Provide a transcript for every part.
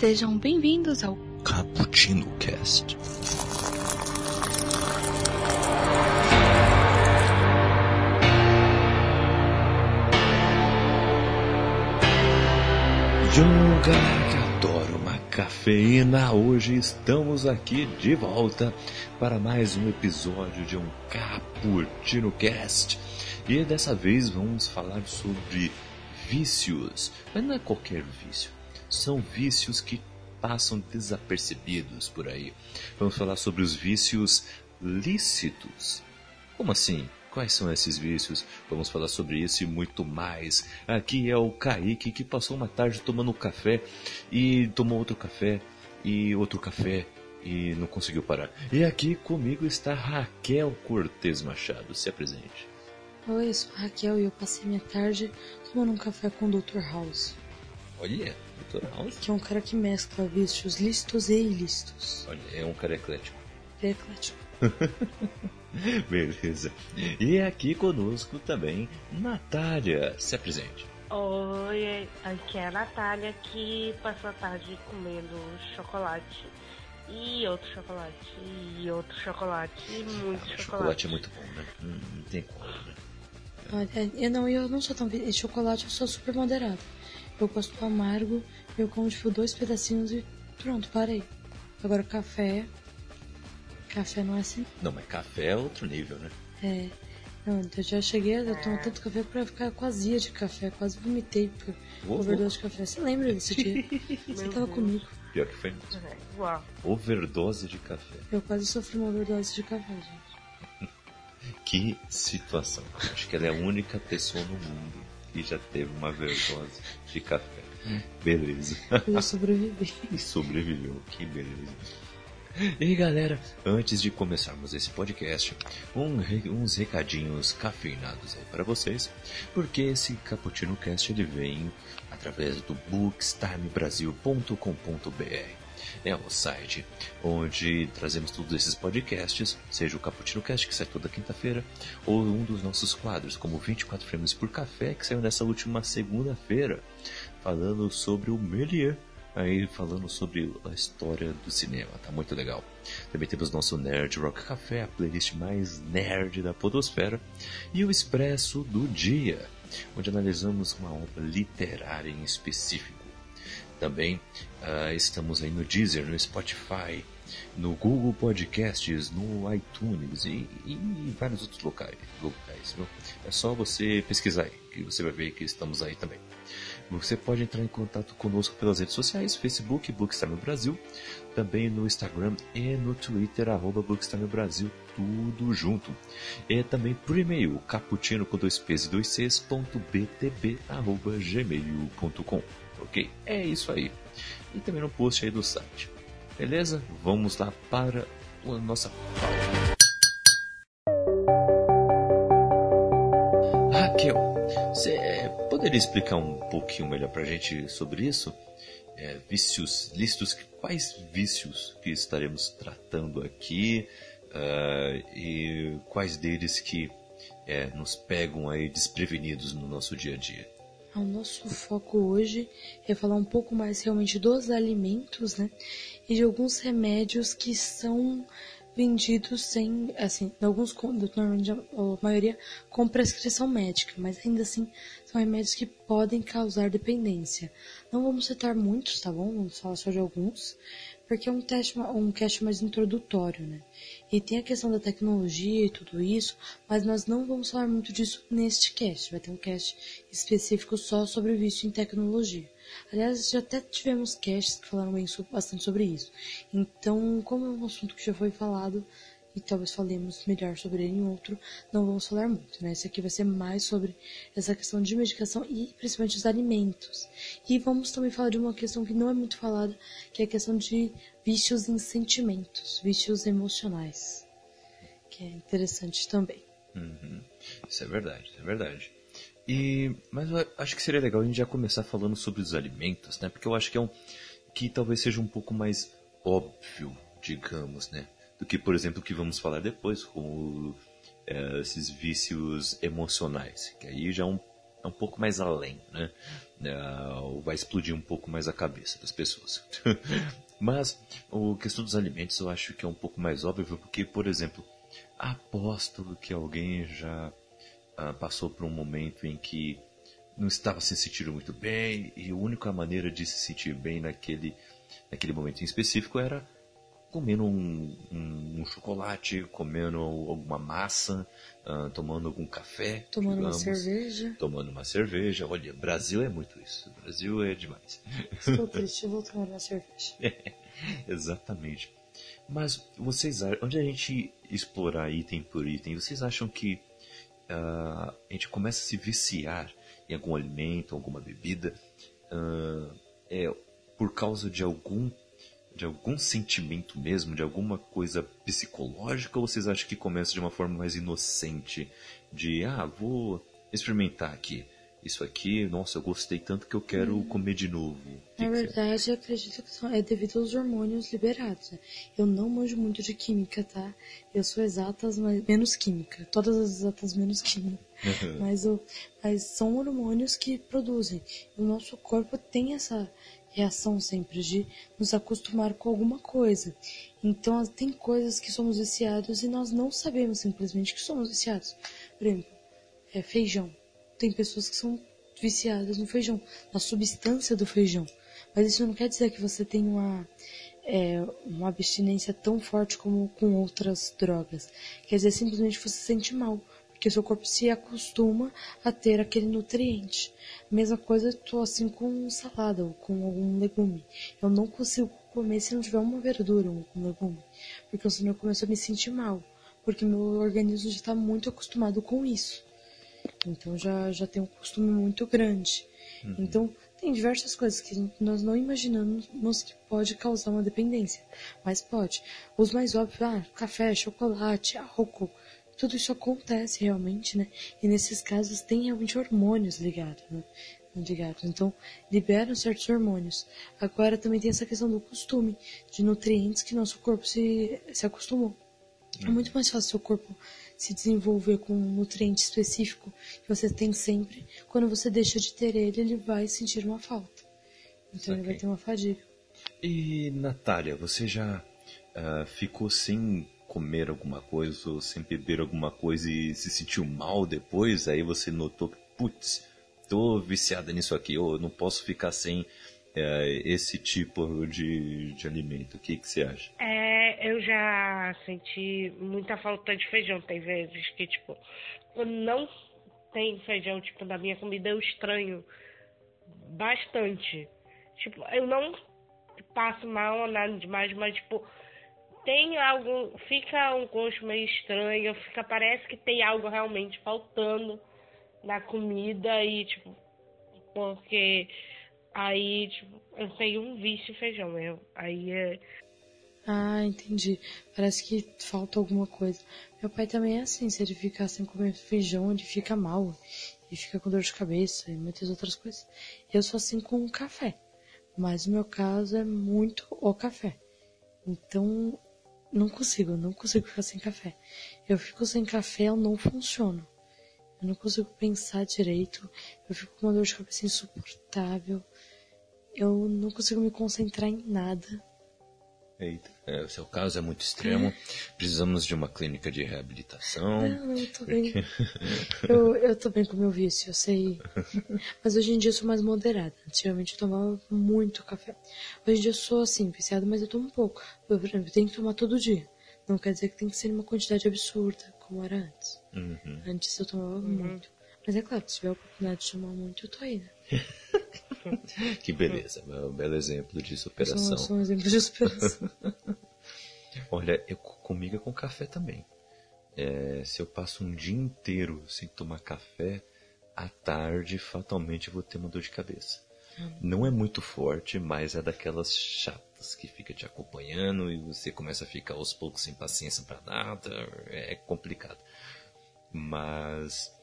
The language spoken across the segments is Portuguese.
Sejam bem-vindos ao Cappuccino Cast. Yo, galera que adora uma cafeína, hoje estamos aqui de volta para mais um episódio de um Cappuccino Cast. E dessa vez vamos falar sobre vícios, mas não é qualquer vício. São vícios que passam desapercebidos por aí. Vamos falar sobre os vícios lícitos. Como assim? Quais são esses vícios? Vamos falar sobre isso e muito mais. Aqui é o Kaique que passou uma tarde tomando café e tomou outro café e outro café e não conseguiu parar. E aqui comigo está Raquel Cortez Machado. Se apresente. Oi, eu sou Raquel e eu passei minha tarde tomando um café com o Dr. House. Olha, Dr. House. Que é um cara que mescla vícios lícitos e ilícitos. Olha, é um cara eclético. É eclético. Beleza. E aqui conosco também, Natália. Se apresente. Oi, aqui é a Natália que passou a tarde comendo chocolate. E outro chocolate, e outro chocolate, e muito Ah, chocolate. chocolate é muito bom, né? Hum, não tem como, né? Olha, eu não, eu não sou tão. Chocolate eu sou super moderado. Eu gosto do amargo, eu como tipo dois pedacinhos e pronto, parei. Agora café. Café não é assim. Não, mas café é outro nível, né? É. Não, eu já cheguei a tomar tanto café pra ficar azia de café. Quase vomitei por Uou, overdose de café. Você lembra desse dia? Você tava comigo. Pior que foi É, Uau. overdose de café. Eu quase sofri uma overdose de café, gente. Que situação. Acho que ela é a única pessoa no mundo que já teve uma overdose de café. Beleza. Eu sobrevivi. E sobreviveu. Que beleza. E galera, antes de começarmos esse podcast, um uns recadinhos cafeinados aí para vocês, porque esse Cappuccino Cast ele vem através do bookstimebrasil.com.br. É o site onde trazemos todos esses podcasts, seja o Cappuccino Cast, que sai toda quinta-feira, ou um dos nossos quadros, como 24 Frames por Café, que saiu nessa última segunda-feira, falando sobre o Melier, aí falando sobre a história do cinema, tá muito legal. Também temos nosso Nerd Rock Café, a playlist mais nerd da podosfera, e o Expresso do Dia, onde analisamos uma obra literária em específico. Também ah, estamos aí no Deezer, no Spotify, no Google Podcasts, no iTunes e, e em vários outros locais. locais viu? É só você pesquisar aí, que você vai ver que estamos aí também. Você pode entrar em contato conosco pelas redes sociais, Facebook, Bookstime Brasil, também no Instagram e no Twitter, arroba Bookstime Brasil, tudo junto. E também por e-mail, caputino com dois p's e dois c's, ponto btb, arroba gmail.com. Ok? É isso aí. E também no post aí do site. Beleza? Vamos lá para a nossa pauta. Raquel, você poderia explicar um pouquinho melhor pra gente sobre isso? É, vícios lícitos, quais vícios que estaremos tratando aqui ah, e quais deles que é, nos pegam aí desprevenidos no nosso dia a dia? O nosso foco hoje é falar um pouco mais realmente dos alimentos, né? E de alguns remédios que são vendidos sem, assim, alguns normalmente a maioria com prescrição médica, mas ainda assim são remédios que podem causar dependência. Não vamos citar muitos, tá bom? Vamos falar só de alguns, porque é um teste, um cast mais introdutório, né? E tem a questão da tecnologia e tudo isso, mas nós não vamos falar muito disso neste cast. Vai ter um cast específico só sobre vício em tecnologia. Aliás, já até tivemos casts que falaram bastante sobre isso. Então, como é um assunto que já foi falado, e talvez falemos melhor sobre ele em outro, não vamos falar muito, né? Esse aqui vai ser mais sobre essa questão de medicação e principalmente os alimentos. E vamos também falar de uma questão que não é muito falada, que é a questão de vícios em sentimentos, vícios emocionais. Que é interessante também. Uhum. Isso é verdade, isso é verdade. E, mas eu acho que seria legal a gente já começar falando sobre os alimentos, né? Porque eu acho que é um que talvez seja um pouco mais óbvio, digamos, né? Do que, por exemplo, o que vamos falar depois, como é, esses vícios emocionais, que aí já é um é um pouco mais além, né? Uh, vai explodir um pouco mais a cabeça das pessoas. Mas o questão dos alimentos eu acho que é um pouco mais óbvio, porque, por exemplo, aposto que alguém já uh, passou por um momento em que não estava se sentindo muito bem e a única maneira de se sentir bem naquele, naquele momento em específico era comendo um, um, um chocolate, comendo alguma massa, uh, tomando algum café. Tomando digamos, uma cerveja. Tomando uma cerveja. Olha, Brasil é muito isso. Brasil é demais. Estou triste, eu vou tomar uma cerveja. exatamente. Mas vocês onde a gente explorar item por item, vocês acham que uh, a gente começa a se viciar em algum alimento, alguma bebida, uh, é por causa de algum de algum sentimento mesmo, de alguma coisa psicológica, ou vocês acham que começa de uma forma mais inocente? De, ah, vou experimentar aqui. Isso aqui, nossa, eu gostei tanto que eu quero hum. comer de novo. Que Na que verdade, eu acredito que é devido aos hormônios liberados. Né? Eu não manjo muito de química, tá? Eu sou exatas, mas menos química. Todas as exatas menos química. mas, eu, mas são hormônios que produzem. O nosso corpo tem essa, reação sempre de nos acostumar com alguma coisa. Então tem coisas que somos viciados e nós não sabemos simplesmente que somos viciados. Por exemplo, é, feijão. Tem pessoas que são viciadas no feijão, na substância do feijão. Mas isso não quer dizer que você tem uma, é, uma abstinência tão forte como com outras drogas. Quer dizer, simplesmente você se sente mal porque seu corpo se acostuma a ter aquele nutriente. Mesma coisa, estou assim com salada ou com algum legume. Eu não consigo comer se não tiver uma verdura ou um legume, porque senão eu começo a me sentir mal, porque meu organismo já está muito acostumado com isso. Então já, já tem um costume muito grande. Uhum. Então tem diversas coisas que nós não imaginamos que pode causar uma dependência, mas pode. Os mais óbvios, ah, café, chocolate, álcool, tudo isso acontece realmente, né? E nesses casos tem realmente hormônios ligados, né? Ligados. Então, liberam certos hormônios. Agora também tem essa questão do costume, de nutrientes que nosso corpo se, se acostumou. É uhum. muito mais fácil seu corpo se desenvolver com um nutriente específico que você tem sempre. Quando você deixa de ter ele, ele vai sentir uma falta. Então okay. ele vai ter uma fadiga. E Natália, você já uh, ficou sem comer alguma coisa ou sem beber alguma coisa e se sentiu mal depois, aí você notou que, putz, tô viciada nisso aqui, ou não posso ficar sem é, esse tipo de, de alimento. O que, que você acha? É, eu já senti muita falta de feijão. Tem vezes que, tipo, não tem feijão, tipo, na minha comida, eu estranho bastante. Tipo, eu não passo mal nada demais, mas, tipo, tem algo, fica um gosto meio estranho, fica, parece que tem algo realmente faltando na comida e, tipo, porque aí, tipo, eu tenho um vício feijão, eu, aí é... Ah, entendi. Parece que falta alguma coisa. Meu pai também é assim, se ele ficar sem comer feijão, ele fica mal. E fica com dor de cabeça e muitas outras coisas. Eu sou assim com o café. Mas o meu caso é muito o café. Então, não consigo, não consigo ficar sem café. Eu fico sem café, eu não funciono. Eu não consigo pensar direito. Eu fico com uma dor de cabeça insuportável. Eu não consigo me concentrar em nada. Eita, é, o seu caso é muito extremo. É. Precisamos de uma clínica de reabilitação. Não, eu tô bem. eu, eu tô bem com o meu vício, eu sei. Mas hoje em dia eu sou mais moderada. Antigamente eu tomava muito café. Hoje em dia eu sou assim, viciada, mas eu tomo pouco. Eu, por exemplo, eu tenho que tomar todo dia. Não quer dizer que tem que ser uma quantidade absurda, como era antes. Uhum. Antes eu tomava uhum. muito. Mas é claro, se tiver a oportunidade de tomar muito, eu tô aí, né? que beleza, é um belo exemplo de superação. São, um exemplo de superação. Olha, eu, comigo é com café também. É, se eu passo um dia inteiro sem tomar café, à tarde fatalmente vou ter uma dor de cabeça. Hum. Não é muito forte, mas é daquelas chatas que fica te acompanhando e você começa a ficar aos poucos sem paciência para nada. É complicado. Mas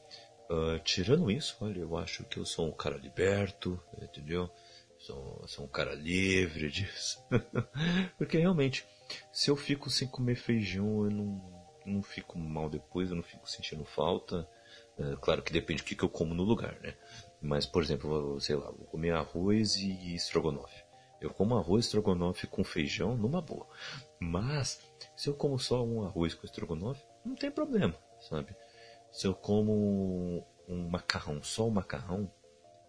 Uh, tirando isso, olha, eu acho que eu sou um cara liberto, entendeu? Sou, sou um cara livre disso. Porque realmente, se eu fico sem comer feijão, eu não, não fico mal depois, eu não fico sentindo falta. É, claro que depende do que, que eu como no lugar, né? Mas, por exemplo, sei lá, vou comer arroz e estrogonofe. Eu como arroz estrogonofe com feijão numa boa. Mas, se eu como só um arroz com estrogonofe, não tem problema, sabe? Se eu como um macarrão, só o macarrão,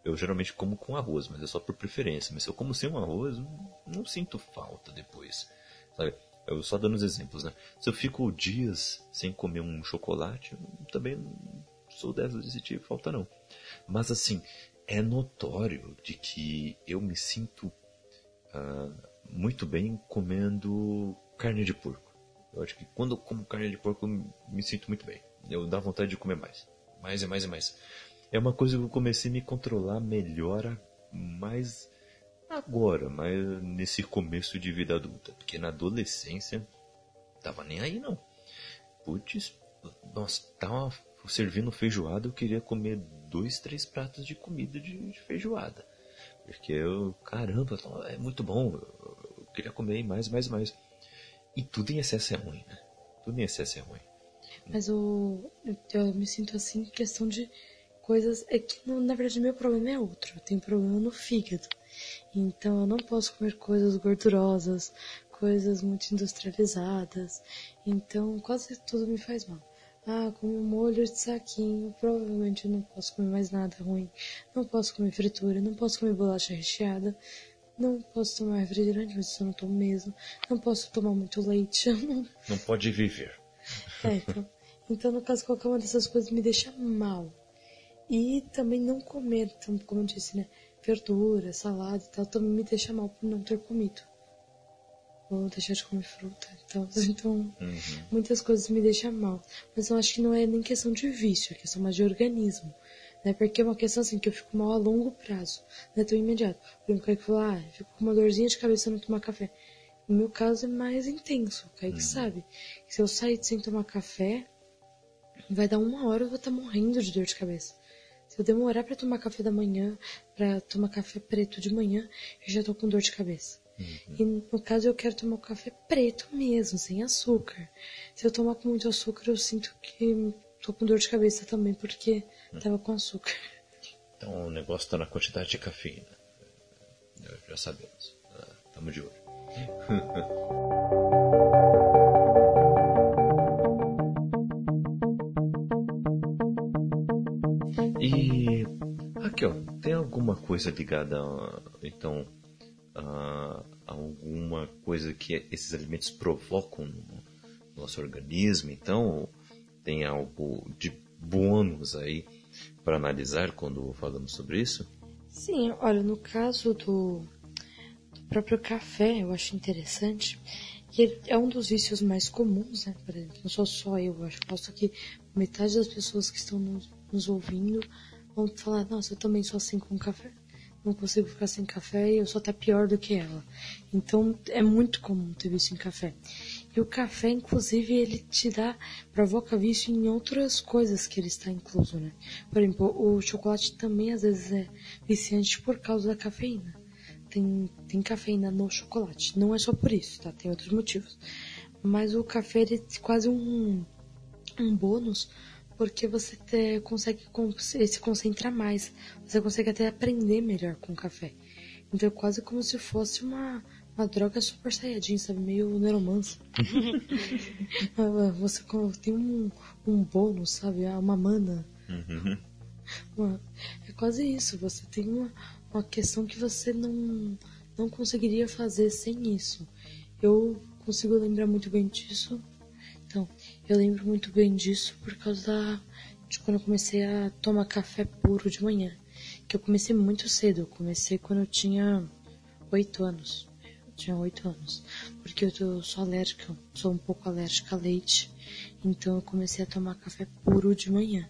eu geralmente como com arroz, mas é só por preferência. Mas se eu como sem um arroz, não, sinto falta depois, sabe? Eu só dando os exemplos, né? Se eu fico dias sem comer um chocolate, também sou dessa de sentir falta não. Mas assim, é notório de que eu me sinto uh, muito bem comendo carne de porco. Eu acho que quando eu como carne de porco eu me sinto muito bem. Eu dá vontade de comer mais. Mais e mais e mais. É uma coisa que eu comecei a me controlar melhor mais agora, mas nesse começo de vida adulta. Porque na adolescência, tava nem aí não. Putz, nossa, tava servindo feijoada, eu queria comer dois, três pratos de comida de, de feijoada. Porque eu, caramba, é muito bom, eu, eu queria comer mais, mais, mais. E tudo em excesso é ruim, né? Tudo em excesso é ruim. Mas eu, eu me sinto assim em questão de coisas. É que na verdade meu problema é outro. Eu tenho problema no fígado. Então eu não posso comer coisas gordurosas, coisas muito industrializadas. Então quase tudo me faz mal. Ah, comi um molho de saquinho, provavelmente eu não posso comer mais nada ruim. Não posso comer fritura, não posso comer bolacha recheada. Não posso tomar refrigerante, mas isso eu não tomo mesmo. Não posso tomar muito leite. Não pode viver. É, então, então, no caso, qualquer uma dessas coisas me deixa mal. E também não comer, então, como eu disse, né? Verdura, salada e tal, também me deixa mal por não ter comido. Ou deixar de comer fruta e tal. Então, uhum. muitas coisas me deixam mal. Mas eu acho que não é nem questão de vício, é questão mais de organismo. Né? Porque é uma questão assim que eu fico mal a longo prazo, não é tão imediato. Por exemplo, o Kaique falou, ah, fico com uma dorzinha de cabeça não tomar café. No meu caso é mais intenso, o Kaique uhum. sabe. Se eu sair sem tomar café, vai dar uma hora eu vou estar tá morrendo de dor de cabeça. Se eu demorar para tomar café da manhã, para tomar café preto de manhã, eu já tô com dor de cabeça. Uhum. E no caso eu quero tomar o café preto mesmo, sem açúcar. Se eu tomar com muito açúcar, eu sinto que tô com dor de cabeça também, porque uhum. tava com açúcar. Então o negócio tá na quantidade de cafeína. Já sabemos. Ah, tamo de olho. aqui ó, tem alguma coisa ligada então a, alguma coisa que esses alimentos provocam no nosso organismo? Então tem algo de bônus aí para analisar quando falamos sobre isso? Sim, olha, no caso do, do próprio café, eu acho interessante que é um dos vícios mais comuns, né? Por exemplo, não sou só eu, acho, posso que metade das pessoas que estão nos nos ouvindo vão falar, nossa, eu também sou assim com café. Não consigo ficar sem café e eu sou até pior do que ela. Então é muito comum ter vício em café. E o café, inclusive, ele te dá, provoca vício em outras coisas que ele está incluso, né? Por exemplo, o chocolate também às vezes é viciante por causa da cafeína. Tem, tem cafeína no chocolate. Não é só por isso, tá? Tem outros motivos. Mas o café ele é quase um, um bônus porque você te, consegue se concentrar mais, você consegue até aprender melhor com o café. Então é quase como se fosse uma, uma droga super saiyajin, sabe? Meio neuromancer. você tem um, um bônus, sabe? Ah, uma mana. Uhum. Uma, é quase isso. Você tem uma, uma questão que você não, não conseguiria fazer sem isso. Eu consigo lembrar muito bem disso então, eu lembro muito bem disso por causa de quando eu comecei a tomar café puro de manhã. Que eu comecei muito cedo. Eu comecei quando eu tinha oito anos. Eu tinha oito anos. Porque eu sou alérgica, sou um pouco alérgica a leite. Então eu comecei a tomar café puro de manhã.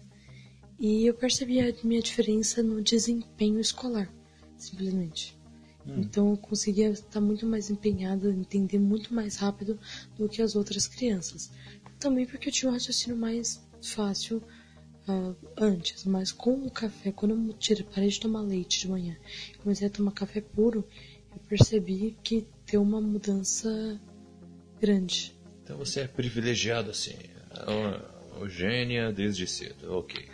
E eu percebi a minha diferença no desempenho escolar, simplesmente. Hum. Então eu conseguia estar muito mais empenhada, entender muito mais rápido do que as outras crianças. Também porque eu tinha um raciocínio mais fácil uh, antes, mas com o café, quando eu tirei, parei de tomar leite de manhã, comecei a tomar café puro, eu percebi que deu uma mudança grande. Então você é privilegiado assim, o Eugênia desde cedo, ok.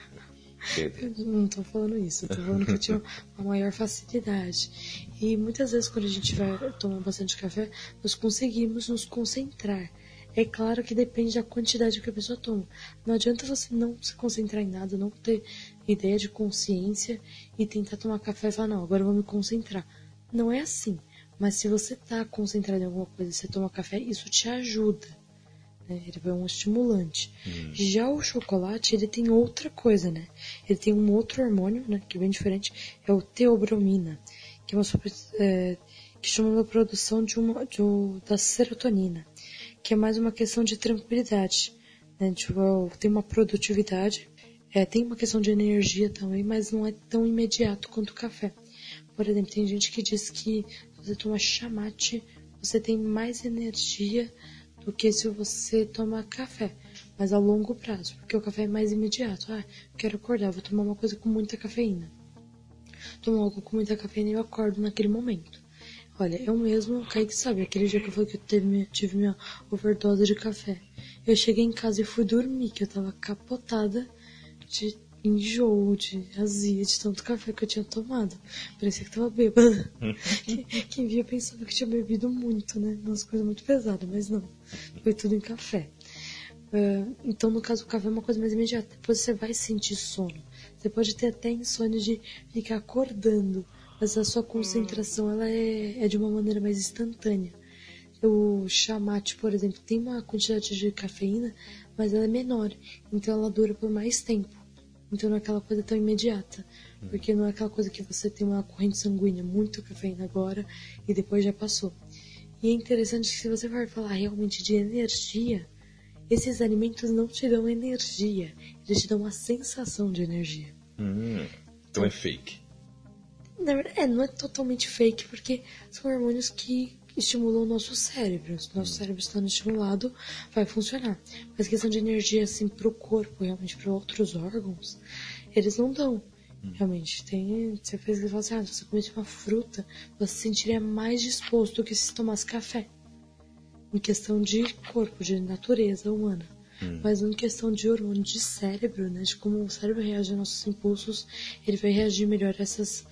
não tô falando isso, tô falando que eu tinha uma maior facilidade. E muitas vezes quando a gente vai tomar bastante café, nós conseguimos nos concentrar. É claro que depende da quantidade que a pessoa toma. Não adianta você não se concentrar em nada, não ter ideia de consciência e tentar tomar café e falar, não, agora eu vou me concentrar. Não é assim. Mas se você está concentrado em alguma coisa e você toma café, isso te ajuda. Né? Ele é um estimulante. Hum. Já o chocolate, ele tem outra coisa, né? Ele tem um outro hormônio, né? Que é bem diferente. É o teobromina. Que é uma é, que chama a produção de uma, de, da serotonina. Que é mais uma questão de tranquilidade. Né? Tipo, tem uma produtividade. É, tem uma questão de energia também, mas não é tão imediato quanto o café. Por exemplo, tem gente que diz que você toma chamate, você tem mais energia do que se você toma café, mas a longo prazo, porque o café é mais imediato. Ah, quero acordar, vou tomar uma coisa com muita cafeína. Tomo algo com muita cafeína e eu acordo naquele momento. Olha, eu mesmo, o Kaique sabe, aquele dia que eu falei que eu teve tive minha overdose de café. Eu cheguei em casa e fui dormir, que eu tava capotada de enjoo, de azia, de tanto café que eu tinha tomado. Parecia que tava bêbada. Quem via pensava que tinha bebido muito, né? Umas coisas muito pesadas, mas não. Foi tudo em café. Uh, então, no caso, o café é uma coisa mais imediata. Depois você vai sentir sono. Você pode ter até insônia de ficar acordando, mas a sua concentração ela é, é de uma maneira mais instantânea. O chamate, por exemplo, tem uma quantidade de cafeína, mas ela é menor, então ela dura por mais tempo. Então não é aquela coisa tão imediata. Porque não é aquela coisa que você tem uma corrente sanguínea, muito cafeína agora e depois já passou. E é interessante que se você for falar realmente de energia, esses alimentos não te dão energia, eles te dão uma sensação de energia. Hum, então, é fake. Na verdade, é, não é totalmente fake, porque são hormônios que estimulam o nosso cérebro. Se o nosso hum. cérebro estando estimulado, vai funcionar. Mas questão de energia, assim, pro corpo, realmente, para outros órgãos, eles não dão. Hum. Realmente, tem. Você fez falar assim, ah, se você comesse uma fruta, você se sentiria mais disposto do que se tomasse café. Em questão de corpo, de natureza humana. Hum. Mas em questão de hormônio de cérebro, né? De como o cérebro reage aos nossos impulsos, ele vai reagir melhor a essas,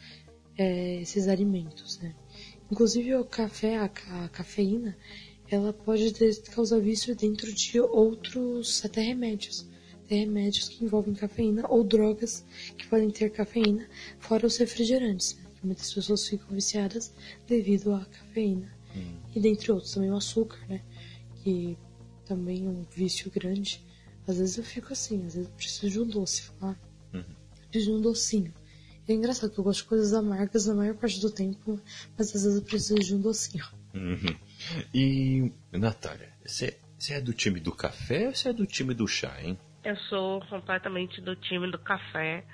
é, esses alimentos, né? Inclusive o café, a, a cafeína, ela pode causar vício dentro de outros até remédios. Tem remédios que envolvem cafeína ou drogas que podem ter cafeína, fora os refrigerantes, né? muitas pessoas ficam viciadas devido à cafeína. Hum. E dentre outros, também o açúcar, né? Que também um vício grande. Às vezes eu fico assim, às vezes eu preciso de um doce, falar. Uhum. Preciso de um docinho. É engraçado que eu gosto de coisas amargas na maior parte do tempo, mas às vezes eu preciso de um docinho. Uhum. E, Natália, você é do time do café ou você é do time do chá, hein? Eu sou completamente do time do café.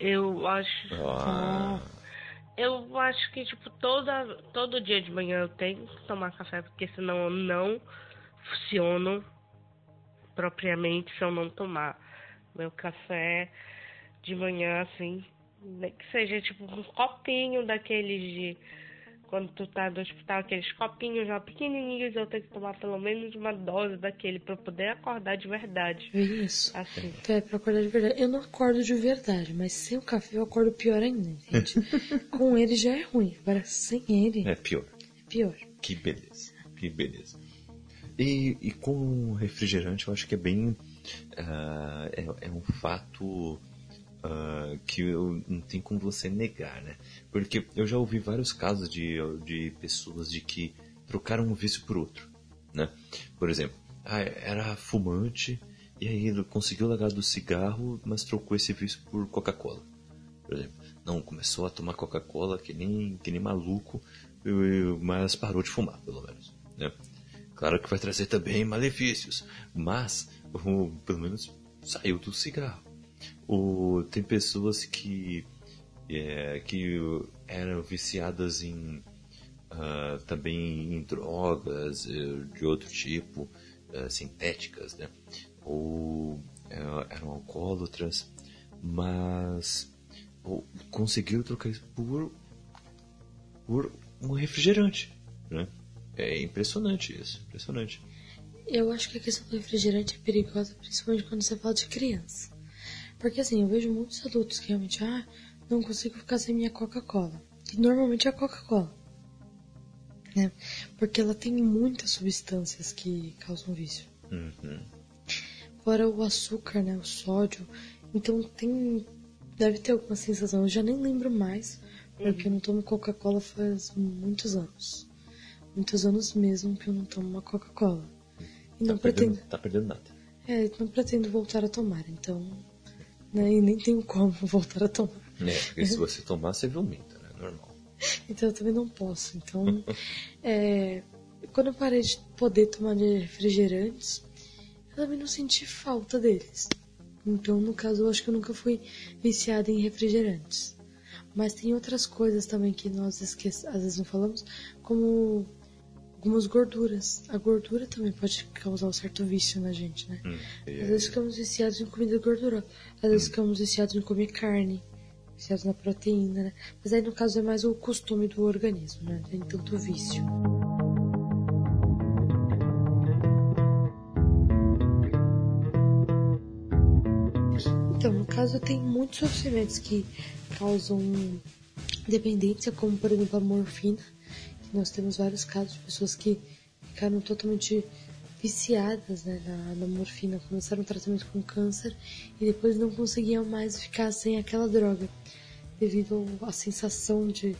Eu acho. Ah. Eu acho que, tipo, toda, todo dia de manhã eu tenho que tomar café, porque senão eu não funciono propriamente se eu não tomar meu café de manhã, assim, que seja tipo um copinho daqueles de. Quando tu tá no hospital, aqueles copinhos já pequenininhos, eu tenho que tomar pelo menos uma dose daquele para poder acordar de verdade. Isso. Assim. É pra acordar de verdade. Eu não acordo de verdade, mas sem o café eu acordo pior ainda, entende? Com ele já é ruim, agora sem ele. É pior. É pior. Que beleza. Que beleza. E, e com refrigerante, eu acho que é bem. Uh, é, é um fato uh, que eu não tem como você negar, né? Porque eu já ouvi vários casos de, de pessoas de que trocaram um vício por outro, né? Por exemplo, ah, era fumante e aí ele conseguiu largar do cigarro, mas trocou esse vício por Coca-Cola, por exemplo. Não, começou a tomar Coca-Cola que nem, que nem maluco, mas parou de fumar, pelo menos, né? Claro que vai trazer também malefícios, mas pelo menos saiu do cigarro. O, tem pessoas que, é, que eram viciadas em uh, também em drogas eh, de outro tipo, uh, sintéticas, né? Ou uh, eram alcoólatras, mas conseguiram trocar isso por, por um refrigerante, né? É impressionante isso, impressionante. Eu acho que a questão do refrigerante é perigosa, principalmente quando você fala de criança. Porque assim, eu vejo muitos adultos que realmente, ah, não consigo ficar sem minha Coca-Cola. Que normalmente é a Coca-Cola. Né? Porque ela tem muitas substâncias que causam vício. Uhum. Fora o açúcar, né? O sódio. Então tem. Deve ter alguma sensação. Eu já nem lembro mais. Porque eu não tomo Coca-Cola faz muitos anos. Muitos anos mesmo que eu não tomo uma Coca-Cola. E não Tá perdendo, pretendo. tá perdendo nada. É, não pretendo voltar a tomar, então. Né, e nem tenho como voltar a tomar. É, porque se você tomar, você vomita, né? Normal. Então eu também não posso. Então, é, quando eu parei de poder tomar refrigerantes, eu também não senti falta deles. Então, no caso, eu acho que eu nunca fui viciada em refrigerantes. Mas tem outras coisas também que nós esque... às vezes não falamos, como algumas gorduras. A gordura também pode causar um certo vício na gente, né? Hum, Às vezes ficamos viciados em comida gordurosa. Às vezes ficamos viciados em comer carne. Viciados na proteína, né? Mas aí no caso é mais o costume do organismo, né? Não tem tanto vício. Então, no caso tem muitos remédios que causam dependência, como por exemplo a morfina. Nós temos vários casos de pessoas que ficaram totalmente viciadas né, na, na morfina, começaram o tratamento com câncer e depois não conseguiam mais ficar sem aquela droga, devido à sensação de,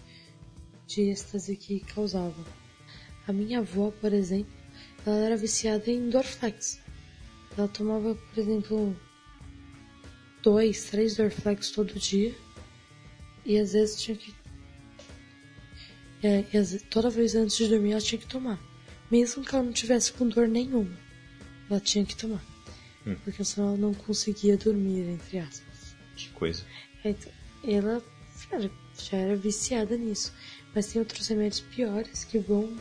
de êxtase que causava. A minha avó, por exemplo, ela era viciada em Dorflex. Ela tomava, por exemplo, dois, três Dorflex todo dia e às vezes tinha que. É, toda vez antes de dormir ela tinha que tomar. Mesmo que ela não tivesse com dor nenhuma, ela tinha que tomar. Hum. Porque senão ela não conseguia dormir, entre aspas. Que coisa. Então, ela já, já era viciada nisso. Mas tem outros remédios piores que vão.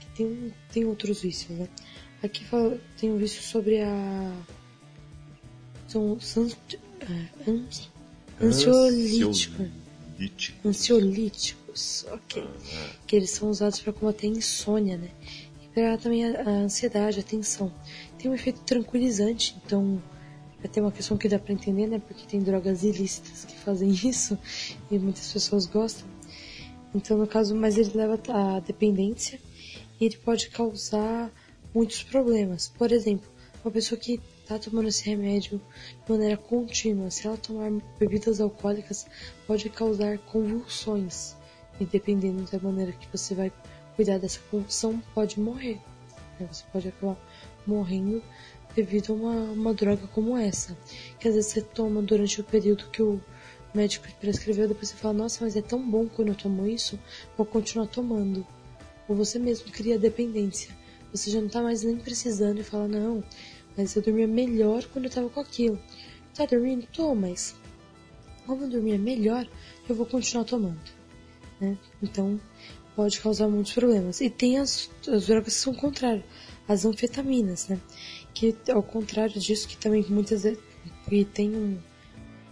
que tem, tem outros vícios, né? Aqui fala, tem um vício sobre a. São ans- é, ans- ansiolíticos. Ansiolítico. Ansiolíticos, ok. Que eles são usados para combater a insônia, né? E para também a, a ansiedade, a tensão. Tem um efeito tranquilizante, então vai ter uma questão que dá para entender, né? Porque tem drogas ilícitas que fazem isso e muitas pessoas gostam. Então, no caso, mas ele leva à dependência e ele pode causar muitos problemas. Por exemplo, uma pessoa que está tomando esse remédio de maneira contínua, se ela tomar bebidas alcoólicas, pode causar convulsões. E dependendo da maneira que você vai cuidar dessa convulsão, pode morrer. né? Você pode acabar morrendo devido a uma, uma droga como essa. Que às vezes você toma durante o período que o médico prescreveu, depois você fala, nossa, mas é tão bom quando eu tomo isso, vou continuar tomando. Ou você mesmo cria dependência. Você já não tá mais nem precisando e fala, não, mas eu dormia melhor quando eu tava com aquilo. Tá dormindo? Tô, mas como eu dormia melhor, eu vou continuar tomando. Né? Então, pode causar muitos problemas. E tem as, as drogas que são contrárias, as anfetaminas, né? Que ao contrário disso, que também muitas vezes tem um,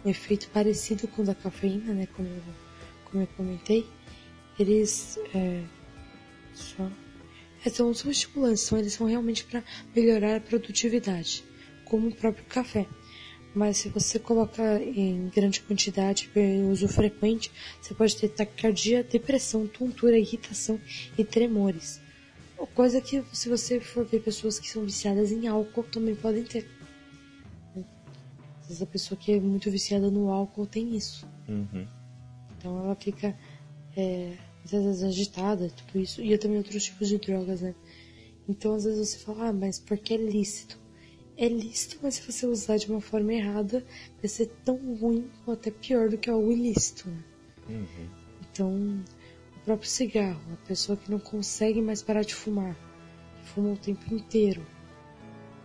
um efeito parecido com o da cafeína, né? Como, eu- como eu comentei, eles é, só é, são, são estimulantes, então eles são realmente para melhorar a produtividade, como o próprio café. Mas se você coloca em grande quantidade, em uso frequente, você pode ter taquicardia, depressão, tontura, irritação e tremores. Coisa que, se você for ver pessoas que são viciadas em álcool, também podem ter. Às vezes a pessoa que é muito viciada no álcool tem isso. Uhum. Então ela fica é, muitas vezes agitada, tudo isso. E também outros tipos de drogas, né? Então às vezes você fala, ah, mas porque é lícito? É lícito, mas se você usar de uma forma errada, vai ser tão ruim ou até pior do que algo ilícito, né? Uhum. Então, o próprio cigarro, a pessoa que não consegue mais parar de fumar, que fuma o tempo inteiro.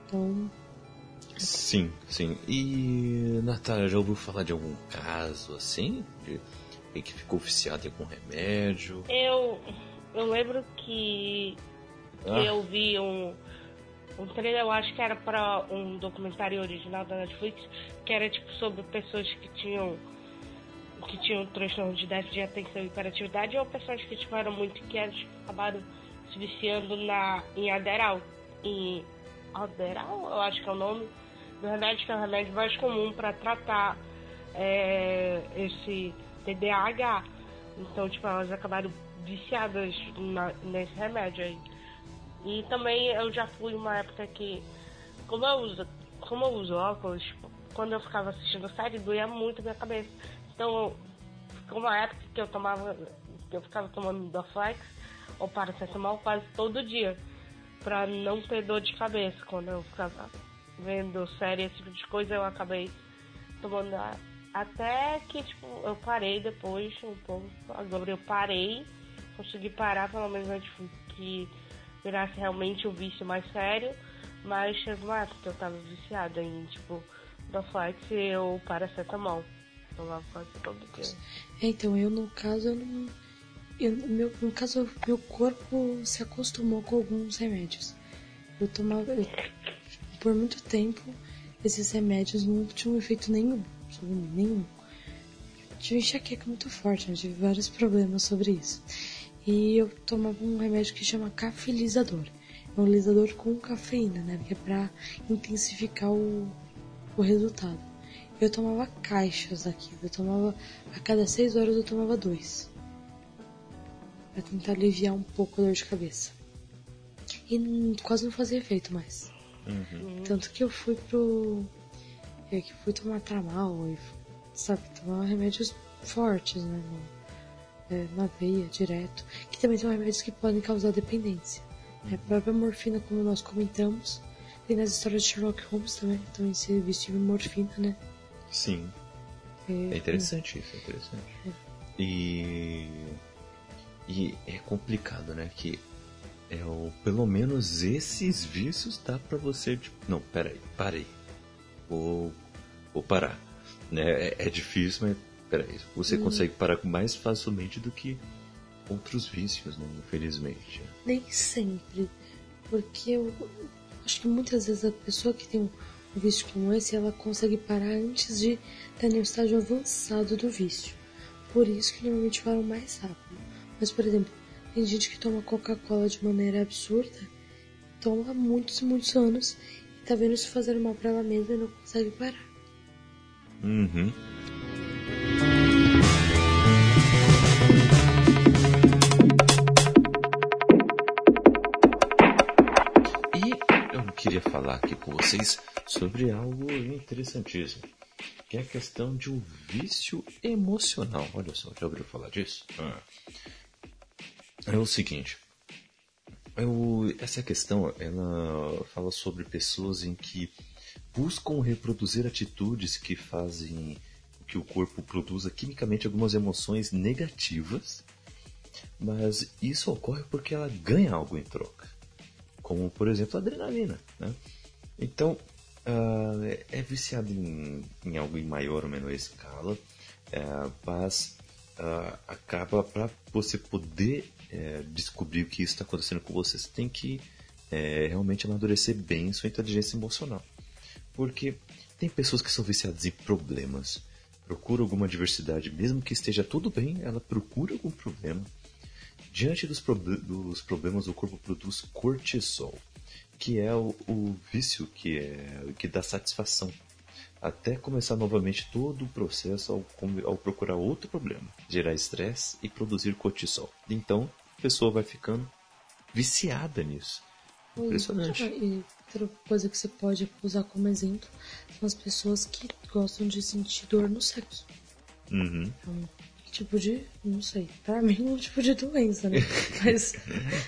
Então, Sim, sim. E, Natália, já ouviu falar de algum caso assim? De que ficou viciado em algum remédio? Eu, eu lembro que Ah. eu vi um, um trailer, eu acho que era pra um documentário original da Netflix, que era tipo sobre pessoas que tinham que tinham transtorno de déficit de atenção e hiperatividade ou pessoas que tipo, eram muito inquietas que acabaram se viciando na, em Aderal. Em Aderal, eu acho que é o nome, remédio que é o remédio mais comum para tratar é, esse TDAH. Então, tipo, elas acabaram viciadas na, nesse remédio aí. E também eu já fui uma época que, como eu uso, como eu uso óculos, tipo, quando eu ficava assistindo série, doía muito a minha cabeça. Então, ficou uma época que eu tomava, que eu ficava tomando Dorflex ou paracetamol quase todo dia, pra não ter dor de cabeça. Quando eu ficava vendo série, esse tipo de coisa, eu acabei tomando até que, tipo, eu parei depois um pouco. Agora eu parei, consegui parar, pelo menos antes que virasse realmente o vício mais sério. Mas chegou uma época que eu tava viciada em, tipo, Doflex ou paracetamol. Tomava quase todo dia. É, então, eu no caso, eu não. Eu, meu, no caso, meu corpo se acostumou com alguns remédios. Eu tomava. Eu, por muito tempo, esses remédios não tinham efeito nenhum sobre nenhum. Tive enxaqueca muito forte, né? tive vários problemas sobre isso. E eu tomava um remédio que chama cafilizador. É um lisador com cafeína, né? Que é pra intensificar o, o resultado. Eu tomava caixas aqui. Eu tomava. A cada seis horas eu tomava dois. Pra tentar aliviar um pouco a dor de cabeça. E quase não fazia efeito mais. Uhum. Tanto que eu fui pro é que fui tomar tramal e, sabe, tomar remédios fortes, né? No, é, na veia, direto. Que também são remédios que podem causar dependência. É, a própria morfina, como nós comentamos, tem nas histórias de Sherlock Holmes também, também se vestiu em morfina, né? Sim. É, é interessante é. isso, é interessante. É. E. E é complicado, né? Que é o, pelo menos esses vícios dá pra você. Tipo, não, peraí, parei. Vou vou parar. Né? É, é difícil, mas peraí, você hum. consegue parar mais facilmente do que outros vícios, né? infelizmente. Nem sempre. Porque eu acho que muitas vezes a pessoa que tem um vício como esse, ela consegue parar antes de estar no estágio avançado do vício. Por isso que normalmente param mais rápido. Mas, por exemplo, tem gente que toma Coca-Cola de maneira absurda, toma há muitos e muitos anos e tá vendo isso fazer mal para ela mesma e não consegue parar. Uhum. Falar aqui com vocês sobre algo interessantíssimo, que é a questão de um vício emocional. Olha só, já ouviu falar disso? Ah. É o seguinte, eu, essa questão ela fala sobre pessoas em que buscam reproduzir atitudes que fazem que o corpo produza quimicamente algumas emoções negativas, mas isso ocorre porque ela ganha algo em troca, como por exemplo a adrenalina. Né? Então, uh, é viciado em, em, algo em maior ou menor escala, uh, mas uh, acaba para você poder uh, descobrir o que está acontecendo com você, você tem que uh, realmente amadurecer bem sua inteligência emocional. Porque tem pessoas que são viciadas em problemas, procuram alguma diversidade, mesmo que esteja tudo bem, ela procura algum problema. Diante dos, proble dos problemas, o corpo produz cortisol, que é o, o vício que, é, que dá satisfação até começar novamente todo o processo ao, ao, procurar outro problema, gerar estresse e produzir cortisol. Então, a pessoa vai ficando viciada nisso. Impressionante. E outra coisa que você pode usar como exemplo são as pessoas que gostam de sentir dor no sexo. Uhum. Um tipo de, não sei, pra mim é um tipo de doença, né? Mas.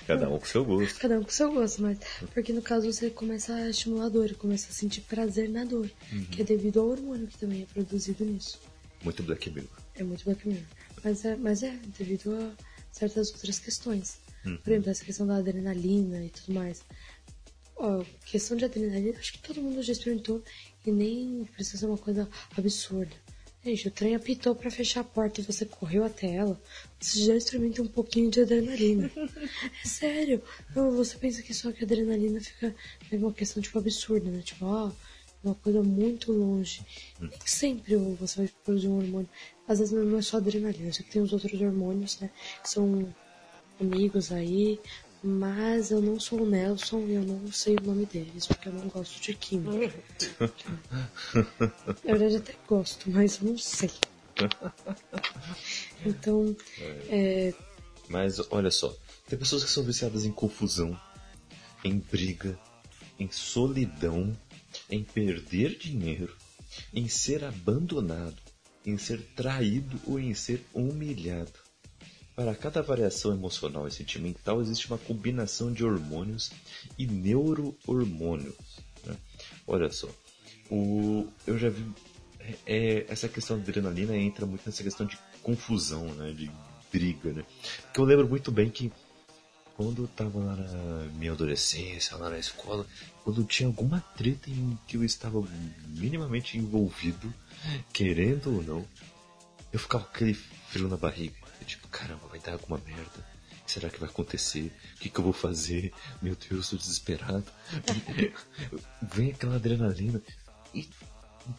cada um com seu gosto. Cada um com seu gosto, mas. Porque no caso você começa a estimular a dor, começa a sentir prazer na dor, uhum. que é devido ao hormônio que também é produzido nisso. Muito Black Mirror. É muito Black Mirror. Mas é, mas é devido a certas outras questões. Uhum. Por exemplo, essa questão da adrenalina e tudo mais. Ó, questão de adrenalina, acho que todo mundo já experimentou e nem precisa ser uma coisa absurda. Gente, o trem apitou para fechar a porta e você correu até ela. Você já experimenta um pouquinho de adrenalina. é sério. Não, você pensa que só que a adrenalina fica é uma questão tipo absurda, né? Tipo, ó, uma coisa muito longe. Nem sempre você vai produzir um hormônio. Às vezes não é só adrenalina, você tem os outros hormônios, né? Que são amigos aí, Mas eu não sou o Nelson e eu não sei o nome deles, porque eu não gosto de química. Na verdade até gosto, mas eu não sei. Então, é... Mas olha só, tem pessoas que são viciadas em confusão, em briga, em solidão, em perder dinheiro, em ser abandonado, em ser traído ou em ser humilhado. Para cada variação emocional e sentimental existe uma combinação de hormônios e neurohormônios. Né? Olha só, o, eu já vi é, essa questão da adrenalina entra muito nessa questão de confusão, né, de briga, né? Porque eu lembro muito bem que quando eu tava lá na minha adolescência, lá na escola, quando tinha alguma treta em que eu estava minimamente envolvido, querendo ou não, eu ficava com aquele frio na barriga. Eu, tipo, caramba, vai dar alguma merda. O que será que vai acontecer? O que, que eu vou fazer? Meu Deus, estou desesperado. Vem aquela adrenalina. E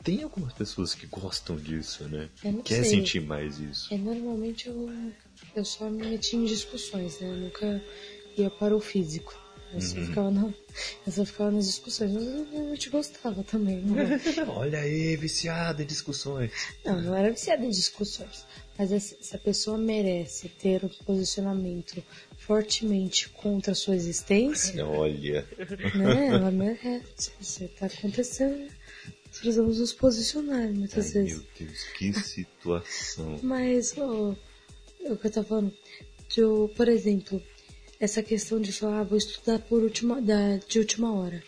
tem algumas pessoas que gostam disso, né? Quer sei. sentir mais isso. É, normalmente eu, eu só me metia em discussões, né? Eu nunca ia para o físico. Eu só, uhum. ficava, na, eu só ficava nas discussões, mas eu te gostava também. Né? Olha aí, viciada em discussões. Não, não era viciada em discussões. Mas se a pessoa merece ter um posicionamento fortemente contra a sua existência. Olha. Né, ela merece. Isso está acontecendo precisamos nos posicionar muitas Ai, vezes. Meu Deus, que situação. Mas, oh, o que eu tava falando, de, por exemplo, essa questão de falar, ah, vou estudar por última, da, de última hora.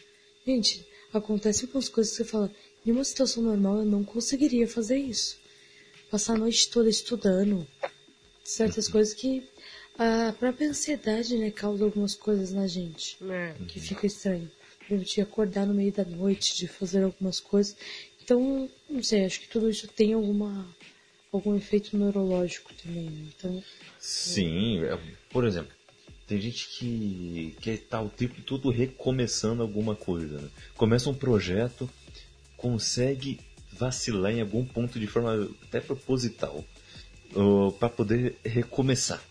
Gente, acontece algumas coisas que você fala, em uma situação normal eu não conseguiria fazer isso. Passar a noite toda estudando, certas uhum. coisas que a própria ansiedade, né, causa algumas coisas na gente, é. que fica estranho de acordar no meio da noite, de fazer algumas coisas. Então, não sei, acho que tudo isso tem alguma algum efeito neurológico também. Né? Então, Sim, é, por exemplo, tem gente que que tá o tempo todo recomeçando alguma coisa. Né? Começa um projeto, consegue vacilar em algum ponto de forma até proposital para poder recomeçar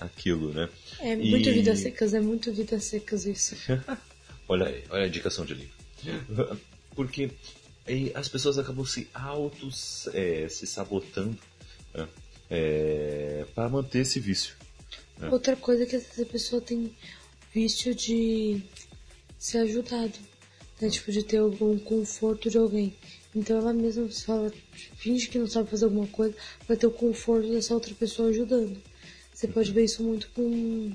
aquilo, né? É muito e... vidas secas, é muito vidas secas isso. Olha aí, olha a indicação de livro. Porque as pessoas acabam se auto é, se sabotando né? é, para manter esse vício. Né? Outra coisa é que essa pessoa tem vício de ser ajudado, né? tipo de ter algum conforto de alguém. Então ela mesma fala, finge que não sabe fazer alguma coisa, vai ter o conforto dessa outra pessoa ajudando. Você pode ver isso muito com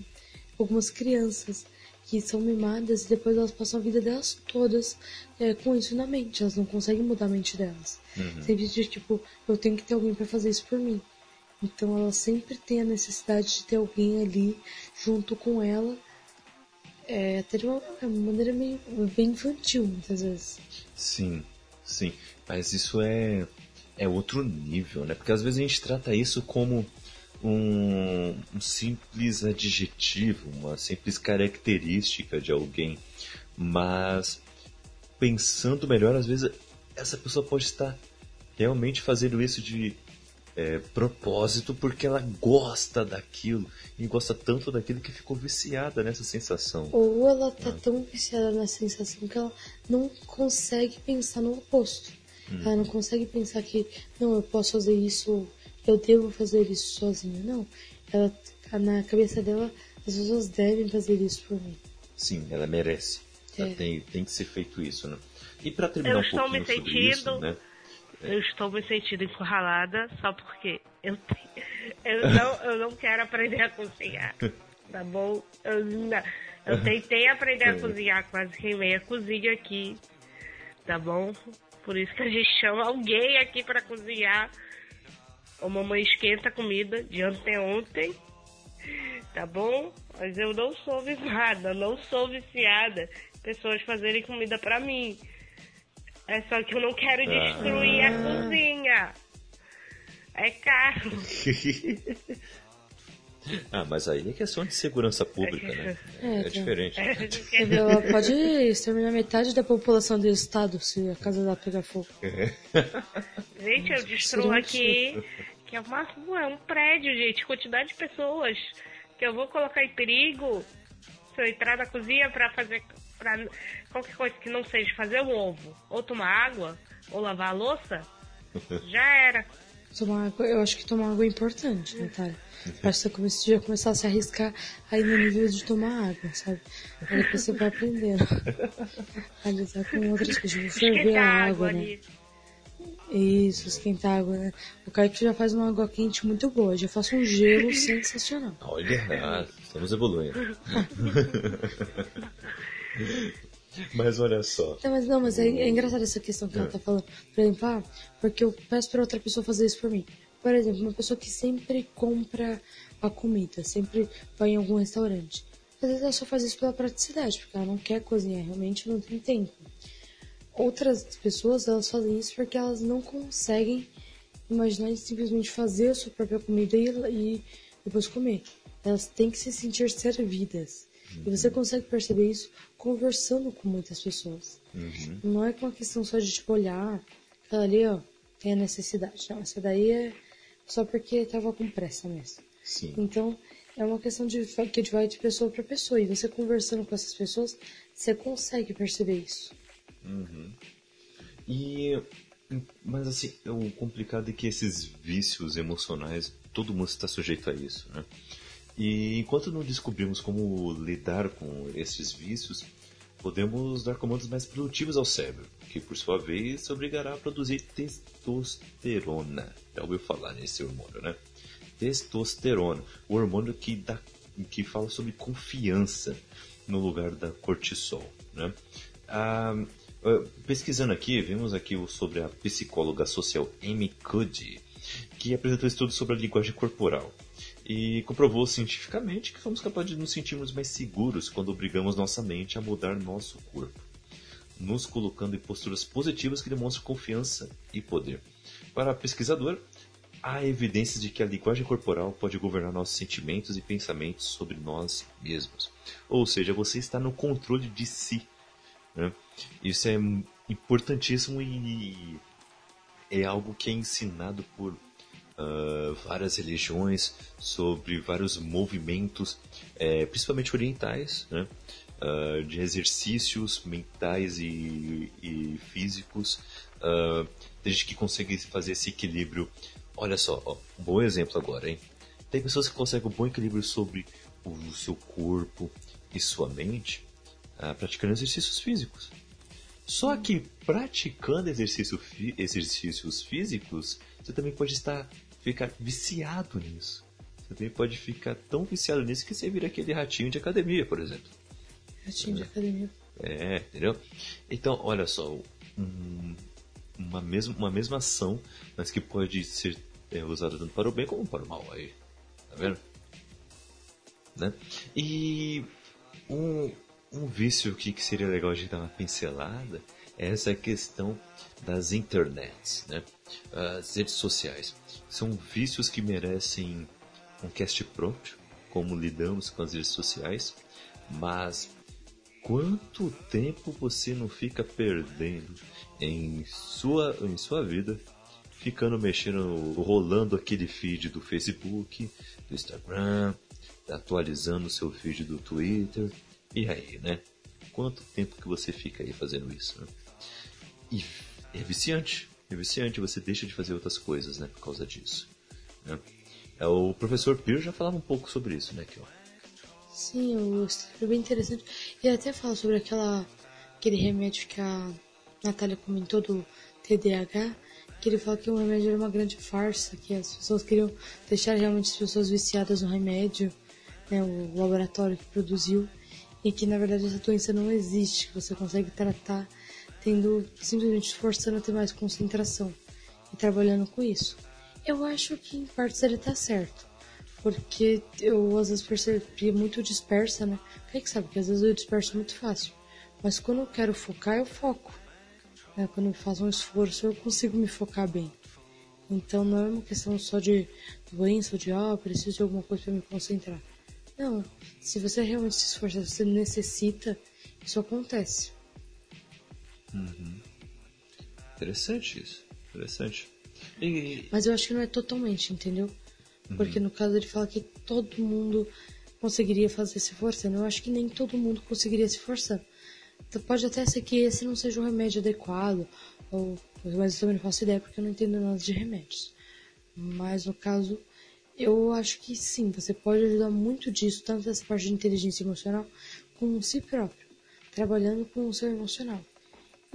algumas crianças que são mimadas e depois elas passam a vida delas todas é, com isso na mente. Elas não conseguem mudar a mente delas. Uhum. Sempre diz, tipo, eu tenho que ter alguém para fazer isso por mim. Então ela sempre tem a necessidade de ter alguém ali junto com ela. É, até de uma, uma maneira meio bem infantil, muitas vezes. Sim, sim. Mas isso é, é outro nível, né? Porque às vezes a gente trata isso como um, um simples adjetivo, uma simples característica de alguém, mas pensando melhor, às vezes essa pessoa pode estar realmente fazendo isso de é, propósito porque ela gosta daquilo e gosta tanto daquilo que ficou viciada nessa sensação. Ou ela tá ah. tão viciada nessa sensação que ela não consegue pensar no oposto. Hum. Ela não consegue pensar que, não, eu posso fazer isso eu devo fazer isso sozinha. Não. Ela, na cabeça dela, as pessoas devem fazer isso por mim. Sim, ela merece. É. Tem, tem que ser feito isso, né? E para terminar eu um pouquinho sentindo, sobre isso, né? Eu estou me sentindo encurralada só porque eu, eu, não, eu não quero aprender a cozinhar. Tá bom? Eu, não, eu tentei aprender a é. cozinhar, quase queimei a cozinha aqui. Tá bom? Por isso que a gente chama alguém aqui para cozinhar. A mamãe esquenta a comida de anteontem, tá bom? Mas eu não sou viciada, não sou viciada. Pessoas fazerem comida pra mim. É só que eu não quero ah. destruir a cozinha. É caro. Ah, mas aí é questão de segurança pública, né? É, é diferente. Ela pode exterminar metade da população do estado se a casa dela pegar fogo. Gente, eu destruo aqui, que é uma rua, é um prédio, gente, quantidade de pessoas que eu vou colocar em perigo. se eu entrar na cozinha pra fazer pra qualquer coisa que não seja fazer um ovo, ou tomar água, ou lavar a louça, já era. Tomar água, eu acho que tomar água é importante, Natália. Acho que você devia começar a se arriscar aí no nível de tomar água, sabe? Aí depois você vai aprendendo a lidar com outras coisas. Tipo, ferver a água, né? Isso, esquentar água, né? O Kaique já faz uma água quente muito boa, já faço um gelo sensacional. Olha, estamos evoluindo. Mas olha só. Não, mas, não, mas é, é engraçado essa questão que ela tá falando. Por exemplo, ah, porque eu peço pra outra pessoa fazer isso por mim. Por exemplo, uma pessoa que sempre compra a comida, sempre vai em algum restaurante. Às vezes ela só faz isso pela praticidade, porque ela não quer cozinhar, realmente não tem tempo. Outras pessoas, elas fazem isso porque elas não conseguem imaginar simplesmente fazer a sua própria comida e, e depois comer. Elas têm que se sentir servidas. E você consegue perceber isso conversando com muitas pessoas. Uhum. Não é uma questão só de tipo olhar, aquela ali, ó, tem a necessidade. Não, essa daí é só porque estava com pressa mesmo. Sim. Então, é uma questão de que vai de pessoa para pessoa. E você conversando com essas pessoas, você consegue perceber isso. Uhum. E mas assim, o complicado é que esses vícios emocionais, todo mundo está sujeito a isso, né? E enquanto não descobrimos como lidar com esses vícios, podemos dar comandos mais produtivos ao cérebro, que por sua vez obrigará a produzir testosterona. Já ouviu falar nesse hormônio, né? Testosterona, o hormônio que, dá, que fala sobre confiança no lugar da cortisol, né? Ah, ah pesquisando aqui, vimos aqui sobre a psicóloga social Amy Cuddy, que apresentou estudos sobre a linguagem corporal e comprovou cientificamente que somos capazes de nos sentirmos mais seguros quando obrigamos nossa mente a mudar nosso corpo nos colocando em posturas positivas que demonstram confiança e poder. Para a pesquisadora, há evidências de que a linguagem corporal pode governar nossos sentimentos e pensamentos sobre nós mesmos. Ou seja, você está no controle de si. Né? Isso é importantíssimo e é algo que é ensinado por uh, várias religiões, sobre vários movimentos, é, principalmente orientais, né? uh, de exercícios mentais e, e físicos, uh, desde que consegue fazer esse equilíbrio. Olha só, ó, um bom exemplo agora, hein? Tem pessoas que conseguem um bom equilíbrio sobre o seu corpo e sua mente uh, praticando exercícios físicos. Só que praticando exercício exercícios físicos, você também pode estar ficar viciado nisso. Você também pode ficar tão viciado nisso que você vira aquele ratinho de academia, por exemplo. Ratinho de academia. É, entendeu? Então, olha só, um, uma, mesma, uma mesma ação, mas que pode ser é, usada tanto para o bem como para o mal aí. Tá vendo? Né? E um, um vício que, que seria legal a gente dar uma pincelada é essa questão das internets, né? As redes sociais. São vícios que merecem um cast próprio, como lidamos com as redes sociais, mas quanto tempo você não fica perdendo em sua, em sua vida, ficando mexendo, rolando aquele feed do Facebook, do Instagram, atualizando o seu feed do Twitter, e aí, né? Quanto tempo que você fica aí fazendo isso, né? E é viciante, é viciante, você deixa de fazer outras coisas, né, por causa disso. Né? É, o professor Pierre já falava um pouco sobre isso, né, ó. Sim, foi bem interessante. E até fala sobre aquela, aquele remédio que a Natália comentou do TDAH, que ele fala que o remédio era uma grande farsa, que as pessoas queriam deixar realmente as pessoas viciadas no remédio, né, o laboratório que produziu, e que na verdade essa doença não existe, que você consegue tratar tendo simplesmente esforçando a ter mais concentração e trabalhando com isso. Eu acho que em partes ele tá certo. Porque eu às vezes percebi muito dispersa, né? Quem que sabe que às vezes eu disperso muito fácil. Mas quando eu quero focar, eu foco. Né? Quando eu faço um esforço, eu consigo me focar bem. Então não é uma questão só de doença ou de, ah, oh, preciso de alguma coisa para me concentrar. Não, se você realmente se esforça, você necessita, isso acontece. Uhum. Interessante isso. Interessante. E... Mas eu acho que não é totalmente, entendeu? Porque no caso ele fala que todo mundo. conseguiria fazer se forçando. Eu acho que nem todo mundo conseguiria se forçar. Então, pode até ser que esse não seja o remédio adequado, ou, mas eu também não faço ideia porque eu não entendo nada de remédios. Mas no caso, eu acho que sim, você pode ajudar muito disso, tanto dessa parte de inteligência emocional, com si próprio, trabalhando com o seu emocional.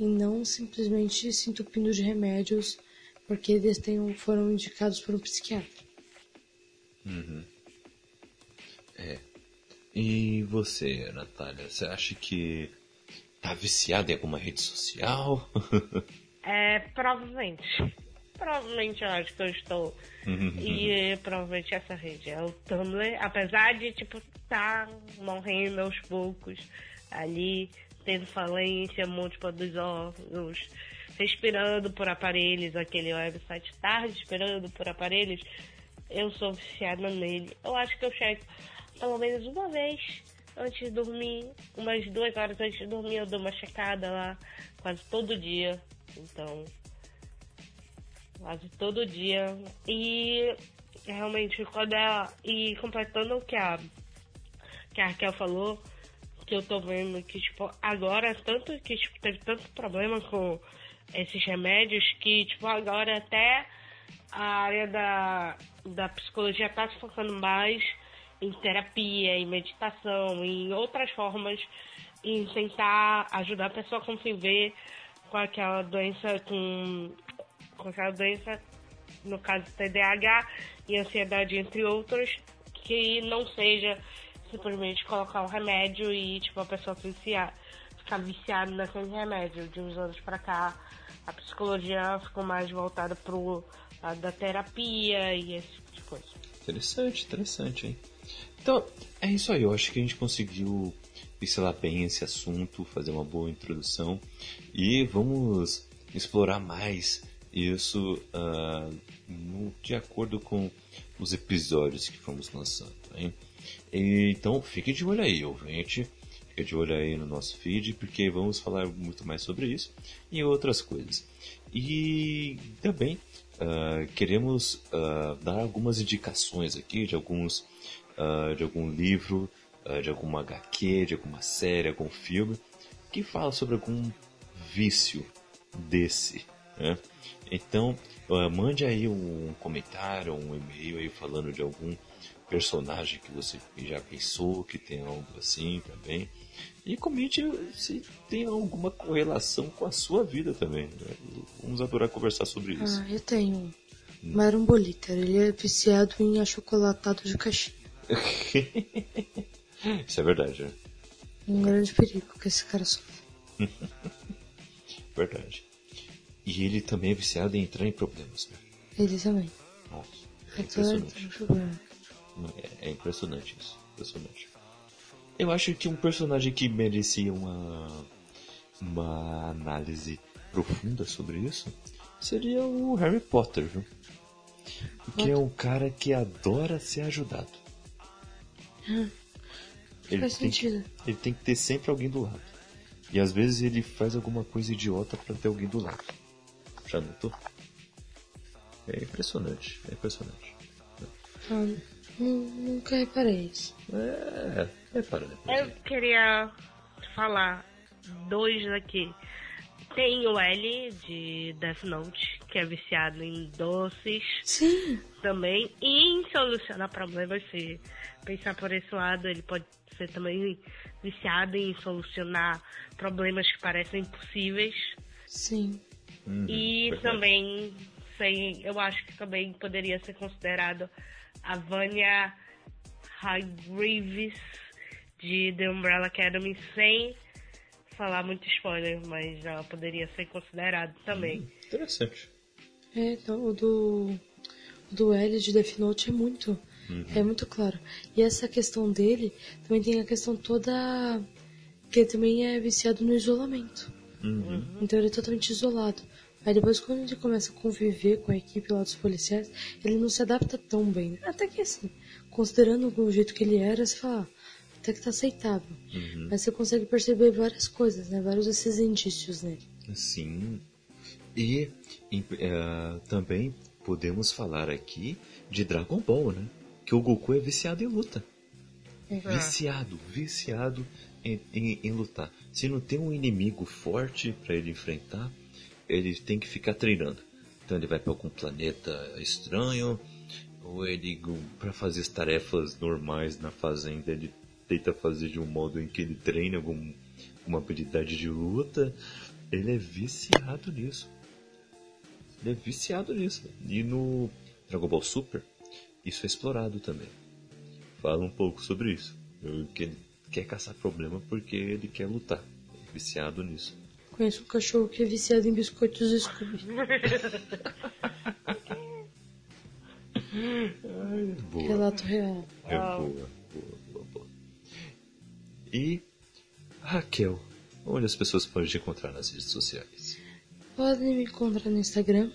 E não simplesmente se entupindo de remédios porque eles tenham, foram indicados por um psiquiatra. Uhum. É. E você, Natália, você acha que tá viciada em alguma rede social? é, provavelmente. Provavelmente eu acho que eu estou. Uhum. E provavelmente essa rede é o Tumblr, apesar de, tipo, tá morrendo aos poucos ali, tendo falência múltipla dos órgãos, respirando por aparelhos, aquele website tarde esperando por aparelhos, eu sou viciada nele. Eu acho que eu chego pelo menos uma vez antes de dormir, umas duas horas antes de dormir, eu dou uma checada lá quase todo dia. Então, quase todo dia. E realmente quando ela. E completando o que a, que a Raquel falou, que eu tô vendo que, tipo, agora tanto que tipo, teve tanto problema com esses remédios que, tipo, agora até a área da, da psicologia tá se focando mais em terapia, em meditação, em outras formas, em tentar ajudar a pessoa a conviver com aquela doença, com com aquela doença, no caso TDAH e ansiedade, entre outros, que não seja simplesmente colocar um remédio e tipo a pessoa viciar, ficar viciada naquele remédio. De uns anos para cá, a psicologia ficou mais voltada pro a, da terapia e esse tipo de coisa. Interessante, interessante, hein? Então, é isso aí. Eu acho que a gente conseguiu pincelar bem esse assunto, fazer uma boa introdução e vamos explorar mais isso uh, no, de acordo com os episódios que fomos lançando. Hein? Então fique de olho aí, ouvinte. Fique de olho aí no nosso feed, porque vamos falar muito mais sobre isso e outras coisas. E também uh, queremos uh, dar algumas indicações aqui de alguns de algum livro, de alguma HQ, de alguma série, algum filme que fala sobre algum vício desse. Né? Então, uh, mande aí um comentário, um e-mail aí falando de algum personagem que você já pensou que tem algo assim também. E comente se tem alguma correlação com a sua vida também. Né? Vamos adorar conversar sobre isso. Ah, eu tenho. Hum. Marum Boliter, ele é viciado em achocolatado de caixinha. isso é verdade, né? Um grande perigo que esse cara sofre. verdade. E ele também é viciado em entrar em problemas. Né? Ele também. Nossa, é impressionante. É, é impressionante isso. Impressionante. Eu acho que um personagem que merecia uma, uma análise profunda sobre isso seria o Harry Potter, viu? Porque é um cara que adora ser ajudado. Ah, ele faz tem, sentido. Ele tem que ter sempre alguém do lado. E às vezes ele faz alguma coisa idiota para ter alguém do lado. Já notou? É impressionante, é impressionante. Ah, nunca reparei isso. É, repara. Eu queria falar dois aqui. Tem o L de Death Note, que é viciado em doces. Sim. Também. E em solucionar problemas, se pensar por esse lado, ele pode ser também viciado em solucionar problemas que parecem impossíveis. Sim. Uhum, e verdade. também, sei, eu acho que também poderia ser considerado a Vanya Hargreaves de The Umbrella Academy sem falar muito spoiler, mas ela poderia ser considerado também. Hum, interessante. É, então, o do, o do L de Death Note é muito, uhum. é muito claro. E essa questão dele, também tem a questão toda que ele também é viciado no isolamento. Uhum. Então ele é totalmente isolado. Aí depois quando ele começa a conviver com a equipe lá dos policiais, ele não se adapta tão bem. Até que assim, considerando o jeito que ele era, você fala, ah, até que tá aceitável. Uhum. Mas você consegue perceber várias coisas, né? Vários desses indícios nele. Sim. E uh, também podemos falar aqui de Dragon Ball, né? Que o Goku é viciado em luta. Viciado, viciado em, em, em lutar. Se não tem um inimigo forte para ele enfrentar, ele tem que ficar treinando. Então ele vai para algum planeta estranho, ou ele, para fazer as tarefas normais na fazenda, ele tenta fazer de um modo em que ele treine algum, uma habilidade de luta. Ele é viciado nisso. Ele é viciado nisso. E no Dragon Ball Super, isso é explorado também. Fala um pouco sobre isso. Que ele quer caçar problema porque ele quer lutar. É viciado nisso. Conheço um cachorro que é viciado em biscoitos Scooby. Ai, boa. Relato real. É boa, boa, boa, boa. E Raquel, onde as pessoas podem te encontrar nas redes sociais? Podem me encontrar no Instagram,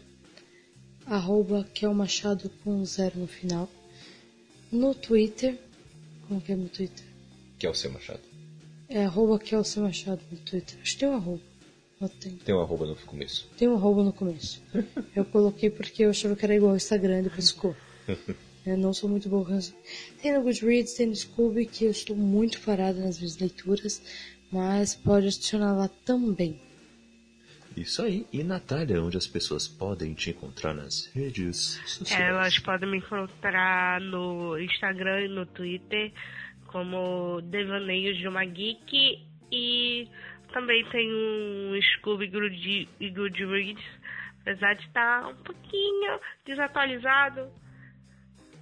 arroba Machado com zero no final. No Twitter, como que é meu Twitter? Seu Machado. É arroba Kelce Machado no Twitter. Acho que tem um arroba. Não tem. Tem um arroba no começo. Tem um arroba no começo. eu coloquei porque eu achava que era igual ao Instagram, depois ficou. Eu não sou muito boa. Tem no Goodreads, tem no Scooby, que eu estou muito parada nas minhas leituras, mas pode adicionar lá também. Isso aí. E Natália, onde as pessoas podem te encontrar nas redes sociais? Elas podem me encontrar no Instagram e no Twitter como Devaneios de uma Geek e também tem um Scooby e Goodreads, apesar de estar um pouquinho desatualizado,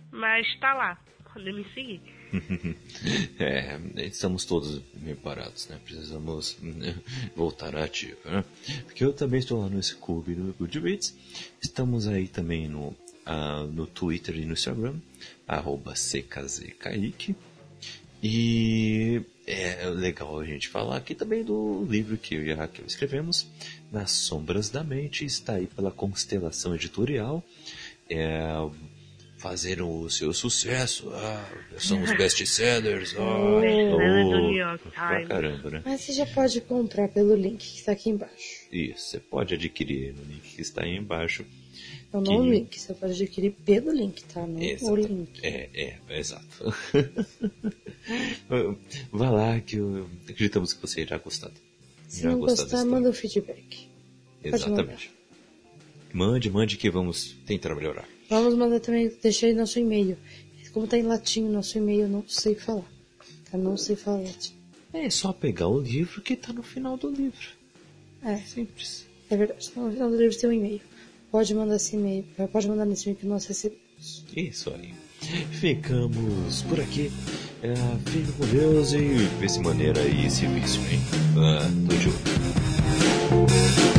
mas está lá, podem me seguir. é, estamos todos meio parados, né? Precisamos né, voltar à ativa, né? Porque eu também estou lá no Scooby do Goodreads. Estamos aí também no, uh, no Twitter e no Instagram, arroba CKZKaique. E é legal a gente falar aqui também do livro que eu e a Raquel escrevemos, Nas Sombras da Mente, está aí pela Constelação Editorial. É, fazeram o seu sucesso, ah, são os best-sellers, ah, oh, pra caramba, né? Mas você já pode comprar pelo link que está aqui embaixo. Isso, você pode adquirir no link que está aí embaixo. Não, não que... o link, você pode adquirir pelo link, tá? Não o link. É, é, é exato. Vá lá que eu... acreditamos que você irá gostar. Se não gostar, manda o feedback. Exatamente. Mande, mande que vamos tentar melhorar. Vamos mandar também, deixar aí nosso e-mail. Como tá em latim nosso e-mail, eu não sei falar. Tá? Não sei falar latim. É só pegar o livro que tá no final do livro. É. Simples. É verdade. No final do livro tem um e-mail. Pode mandar esse e-mail. Pode mandar nesse e-mail que nós recebemos. Isso aí. Ficamos por aqui. É, com Deus e vê se maneira aí esse vício, hein? Ah, tô junto.